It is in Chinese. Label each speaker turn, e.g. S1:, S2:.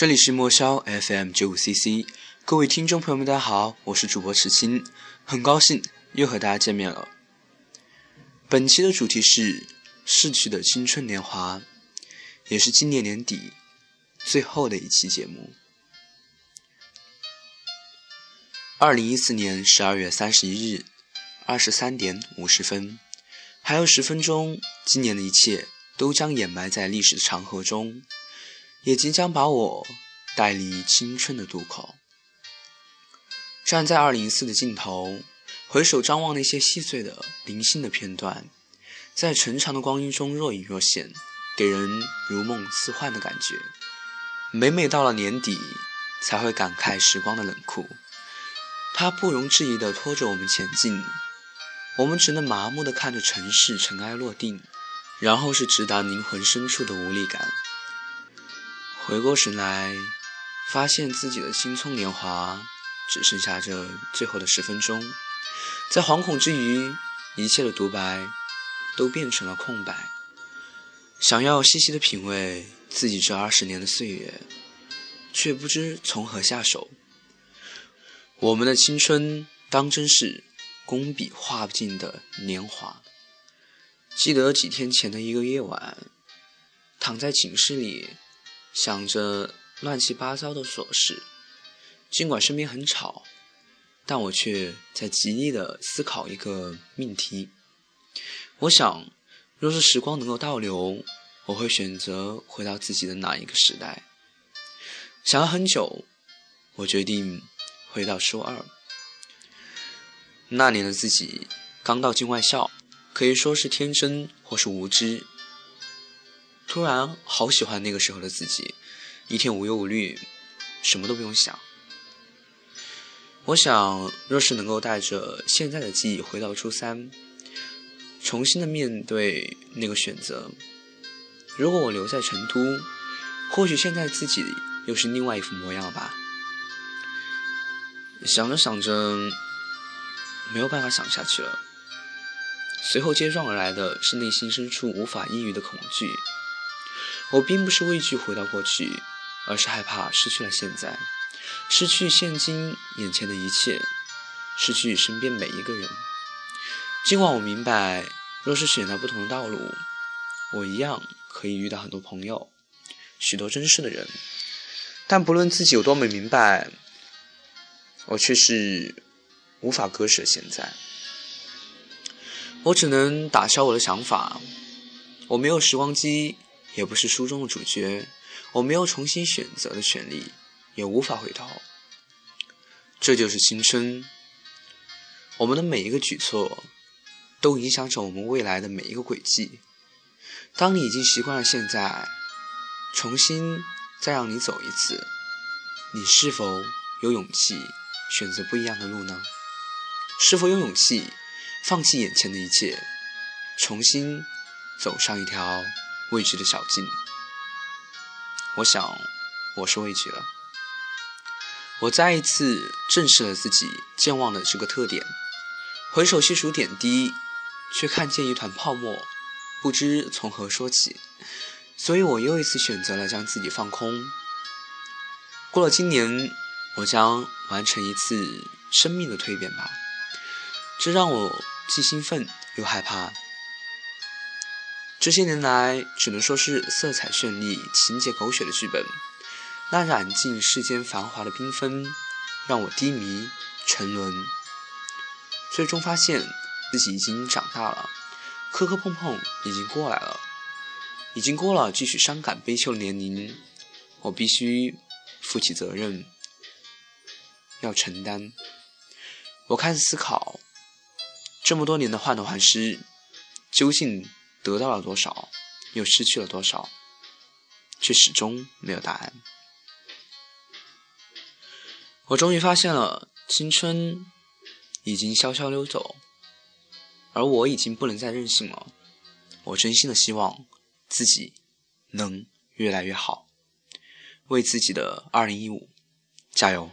S1: 这里是莫萧 FM 九五 CC，各位听众朋友们，大家好，我是主播池青，很高兴又和大家见面了。本期的主题是逝去的青春年华，也是今年年底最后的一期节目。二零一四年十二月三十一日二十三点五十分，还有十分钟，今年的一切都将掩埋在历史的长河中。也即将把我带离青春的渡口。站在二零一四的尽头，回首张望那些细碎的、零星的片段，在成长的光阴中若隐若现，给人如梦似幻的感觉。每每到了年底，才会感慨时光的冷酷，它不容置疑地拖着我们前进，我们只能麻木地看着城市尘埃落定，然后是直达灵魂深处的无力感。回过神来，发现自己的青葱年华只剩下这最后的十分钟，在惶恐之余，一切的独白都变成了空白。想要细细的品味自己这二十年的岁月，却不知从何下手。我们的青春当真是工笔画不尽的年华。记得几天前的一个夜晚，躺在寝室里。想着乱七八糟的琐事，尽管身边很吵，但我却在极力的思考一个命题。我想，若是时光能够倒流，我会选择回到自己的哪一个时代？想了很久，我决定回到初二。那年的自己刚到境外校，可以说是天真或是无知。突然，好喜欢那个时候的自己，一天无忧无虑，什么都不用想。我想，若是能够带着现在的记忆回到初三，重新的面对那个选择，如果我留在成都，或许现在自己又是另外一副模样吧。想着想着，没有办法想下去了。随后接踵而来的是内心深处无法抑郁的恐惧。我并不是畏惧回到过去，而是害怕失去了现在，失去现今眼前的一切，失去身边每一个人。尽管我明白，若是选择不同的道路，我一样可以遇到很多朋友，许多真实的人。但不论自己有多么明白，我却是无法割舍现在。我只能打消我的想法。我没有时光机。也不是书中的主角，我没有重新选择的权利，也无法回头。这就是青春。我们的每一个举措，都影响着我们未来的每一个轨迹。当你已经习惯了现在，重新再让你走一次，你是否有勇气选择不一样的路呢？是否有勇气放弃眼前的一切，重新走上一条？未知的小径，我想我是畏惧了。我再一次正视了自己健忘的这个特点，回首细数点滴，却看见一团泡沫，不知从何说起。所以我又一次选择了将自己放空。过了今年，我将完成一次生命的蜕变吧，这让我既兴奋又害怕。这些年来，只能说是色彩绚丽、情节狗血的剧本。那染尽世间繁华的缤纷，让我低迷沉沦。最终发现自己已经长大了，磕磕碰碰已经过来了，已经过了继续伤感悲秋的年龄。我必须负起责任，要承担。我开始思考，这么多年的患得患失，究竟？得到了多少，又失去了多少，却始终没有答案。我终于发现了，青春已经悄悄溜走，而我已经不能再任性了。我真心的希望自己能越来越好，为自己的二零一五加油。